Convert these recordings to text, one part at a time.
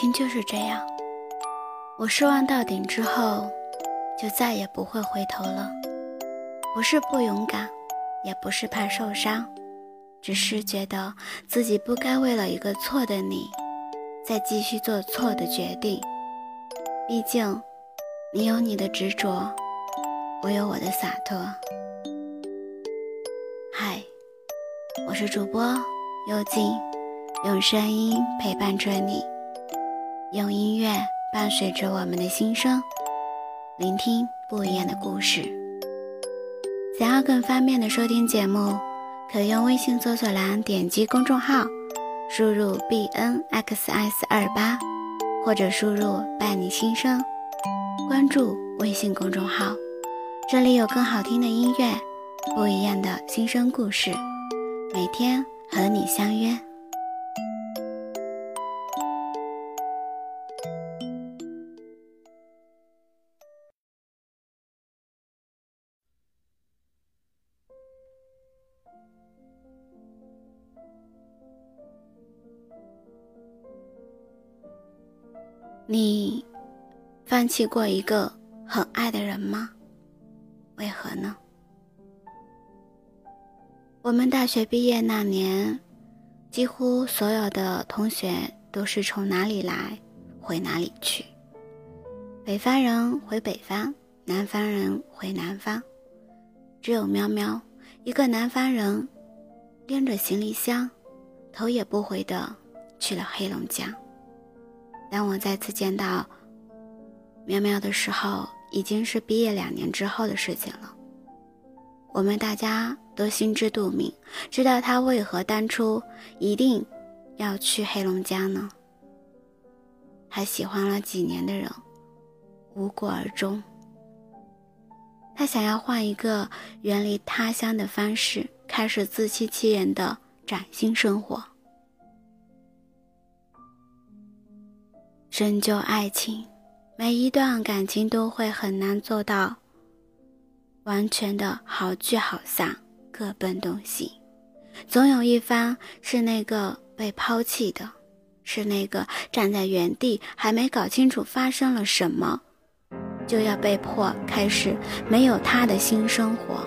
情就是这样，我失望到顶之后，就再也不会回头了。不是不勇敢，也不是怕受伤，只是觉得自己不该为了一个错的你，再继续做错的决定。毕竟，你有你的执着，我有我的洒脱。嗨，我是主播幽静，用声音陪伴着你。用音乐伴随着我们的心声，聆听不一样的故事。想要更方便的收听节目，可用微信搜索栏点击公众号，输入 b n x s 二八，或者输入伴你心声，关注微信公众号，这里有更好听的音乐，不一样的心声故事，每天和你相约。你放弃过一个很爱的人吗？为何呢？我们大学毕业那年，几乎所有的同学都是从哪里来回哪里去，北方人回北方，南方人回南方，只有喵喵一个南方人，拎着行李箱，头也不回的去了黑龙江。当我再次见到苗苗的时候，已经是毕业两年之后的事情了。我们大家都心知肚明，知道他为何当初一定要去黑龙江呢？还喜欢了几年的人，无果而终。他想要换一个远离他乡的方式，开始自欺欺人的崭新生活。深究爱情，每一段感情都会很难做到完全的好聚好散，各奔东西。总有一方是那个被抛弃的，是那个站在原地还没搞清楚发生了什么，就要被迫开始没有他的新生活。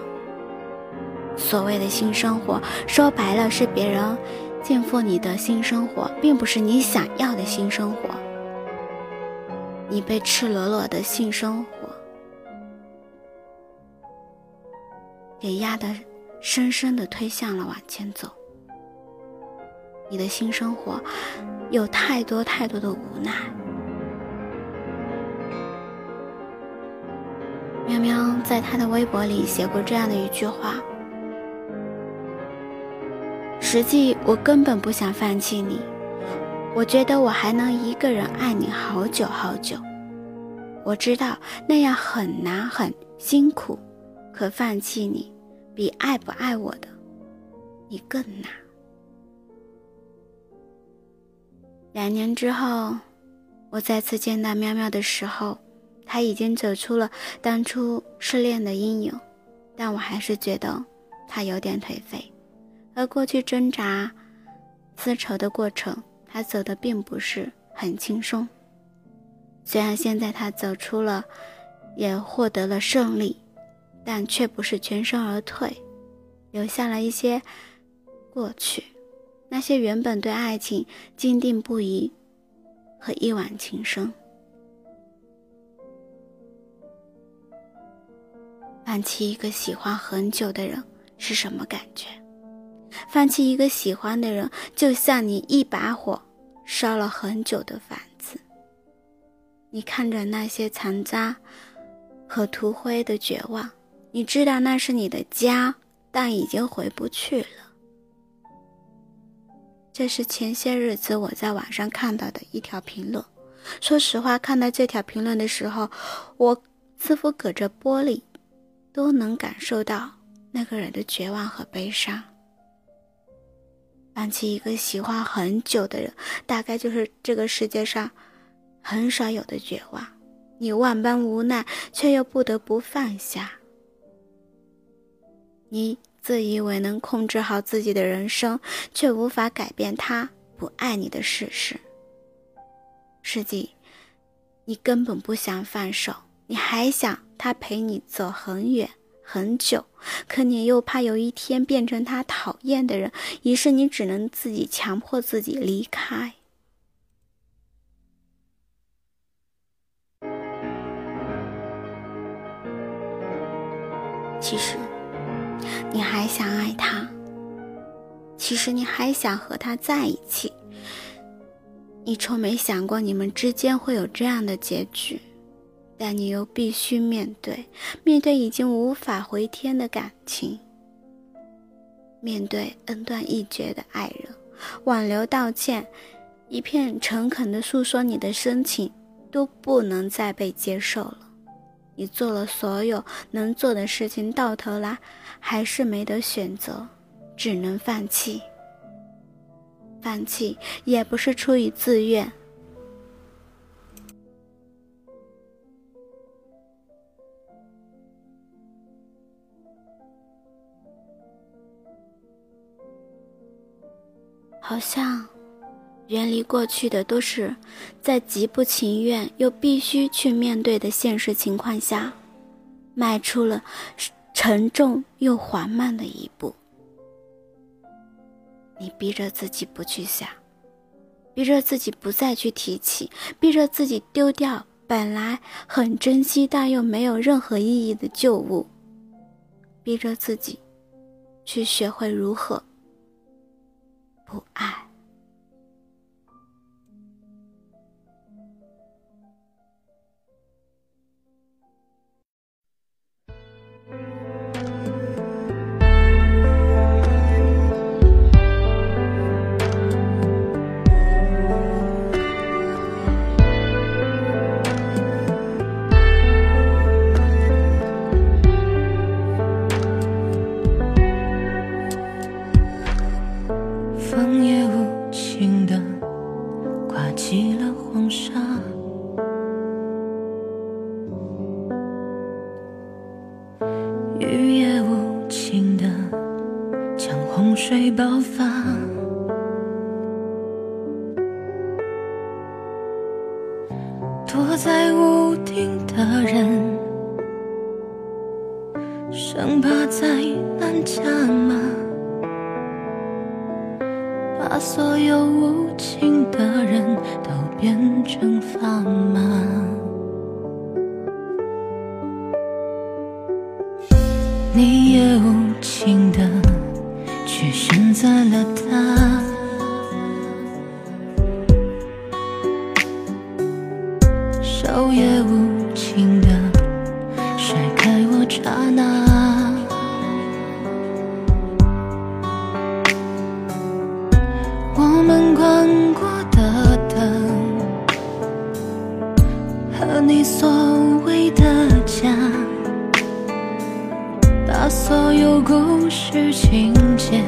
所谓的新生活，说白了是别人肩负你的新生活，并不是你想要的新生活。你被赤裸裸的性生活给压得深深的推向了往前走，你的新生活有太多太多的无奈。喵喵在他的微博里写过这样的一句话：“实际我根本不想放弃你。”我觉得我还能一个人爱你好久好久，我知道那样很难很辛苦，可放弃你比爱不爱我的你更难。两年之后，我再次见到喵喵的时候，他已经走出了当初失恋的阴影，但我还是觉得他有点颓废，而过去挣扎、丝绸的过程。他走的并不是很轻松，虽然现在他走出了，也获得了胜利，但却不是全身而退，留下了一些过去，那些原本对爱情坚定不移和一往情深。放弃一个喜欢很久的人是什么感觉？放弃一个喜欢的人，就像你一把火烧了很久的房子。你看着那些残渣和涂灰的绝望，你知道那是你的家，但已经回不去了。这是前些日子我在网上看到的一条评论。说实话，看到这条评论的时候，我似乎隔着玻璃都能感受到那个人的绝望和悲伤。放弃一个喜欢很久的人，大概就是这个世界上很少有的绝望。你万般无奈，却又不得不放下。你自以为能控制好自己的人生，却无法改变他不爱你的事实。实际你根本不想放手，你还想他陪你走很远很久，可你又怕有一天变成他讨厌的人，于是你只能自己强迫自己离开。其实，你还想爱他。其实你还想和他在一起。你从没想过你们之间会有这样的结局，但你又必须面对，面对已经无法回天的感情，面对恩断义绝的爱人，挽留、道歉，一片诚恳的诉说你的深情，都不能再被接受了。你做了所有能做的事情，到头来还是没得选择，只能放弃。放弃也不是出于自愿，像。远离过去的，都是在极不情愿又必须去面对的现实情况下，迈出了沉重又缓慢的一步。你逼着自己不去想，逼着自己不再去提起，逼着自己丢掉本来很珍惜但又没有任何意义的旧物，逼着自己去学会如何不爱。起了黄沙，雨也无情地将洪水爆发。躲在屋顶的人，生怕灾难加码。把所有无情的人。变成砝码。你也无情的去选择了他。手也无情的甩开我刹那，我们关过所谓的家，把所有故事情节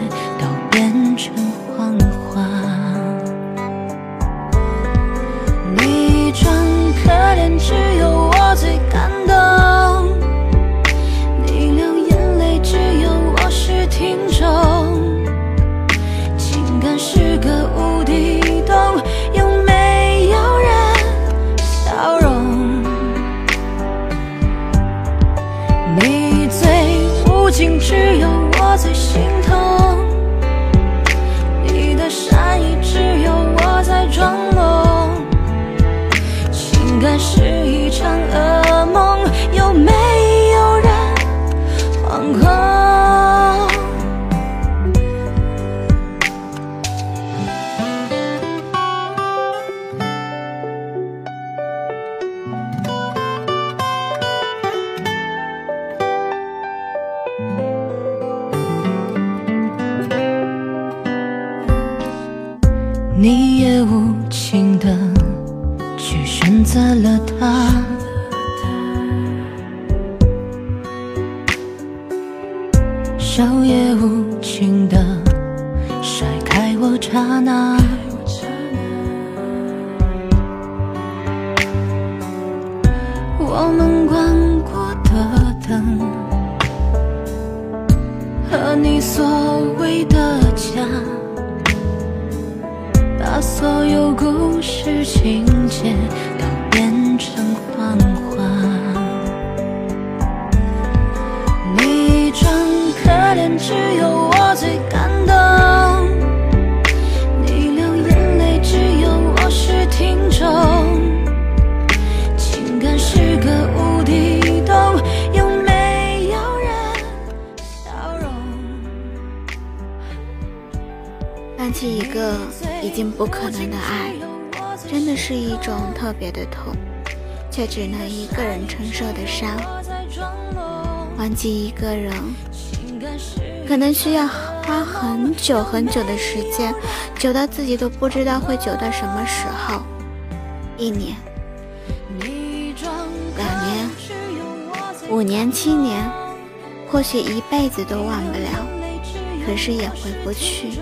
笑也无情的甩开我刹那，我们关过的灯，和你所谓的家，把所有故事情节只有我最感动。你流眼泪，只有我是听众。情感是个无底洞，有没有人笑容？放弃一个已经不可能的爱，真的是一种特别的痛，却只能一个人承受的伤。忘记一个人，可能需要花很久很久的时间，久到自己都不知道会久到什么时候。一年、两年、五年、七年，或许一辈子都忘不了，可是也回不去。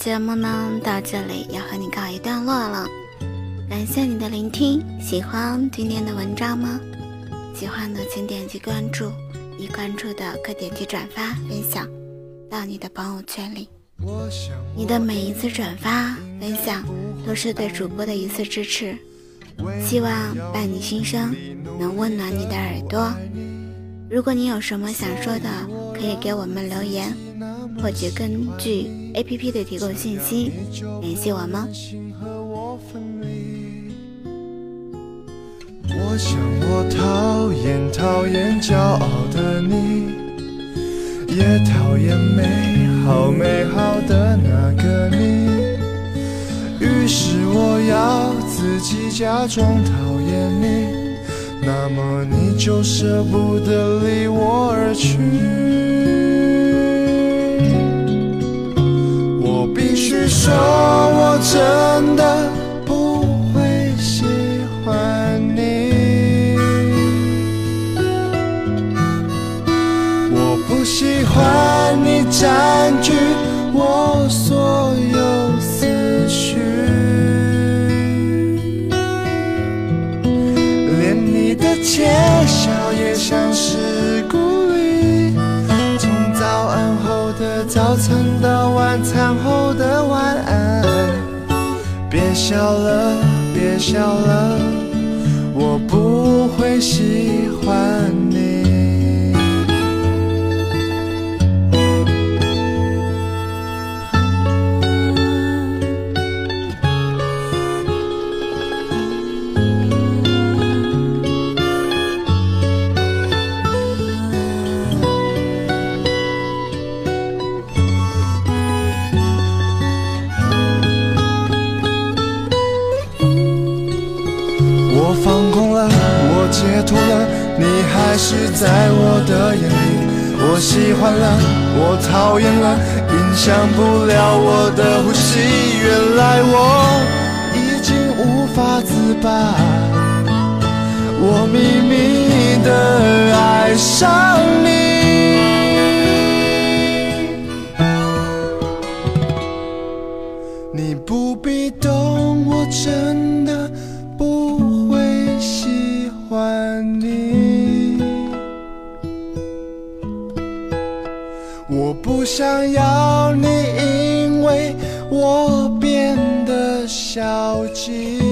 节目呢，到这里要和你告一段落了。感谢你的聆听，喜欢今天的文章吗？喜欢的请点击关注，已关注的可点击转发分享到你的朋友圈里。你的每一次转发分享，都是对主播的一次支持。希望伴你心声，能温暖你的耳朵。如果你有什么想说的，可以给我们留言，或者根据 APP 的提供信息联系我们。我想我讨厌讨厌骄傲的你，也讨厌美好美好的那个你。于是我要自己假装讨厌你，那么你就舍不得离我而去。说，我真的不会喜欢你。我不喜欢你在晚餐后的晚安，别笑了，别笑了，我不会喜欢你。我放空了，我解脱了，你还是在我的眼里。我喜欢了，我讨厌了，影响不了我的呼吸。原来我已经无法自拔，我秘密的爱上你。你不必懂，我真的想要你，因为我变得消极。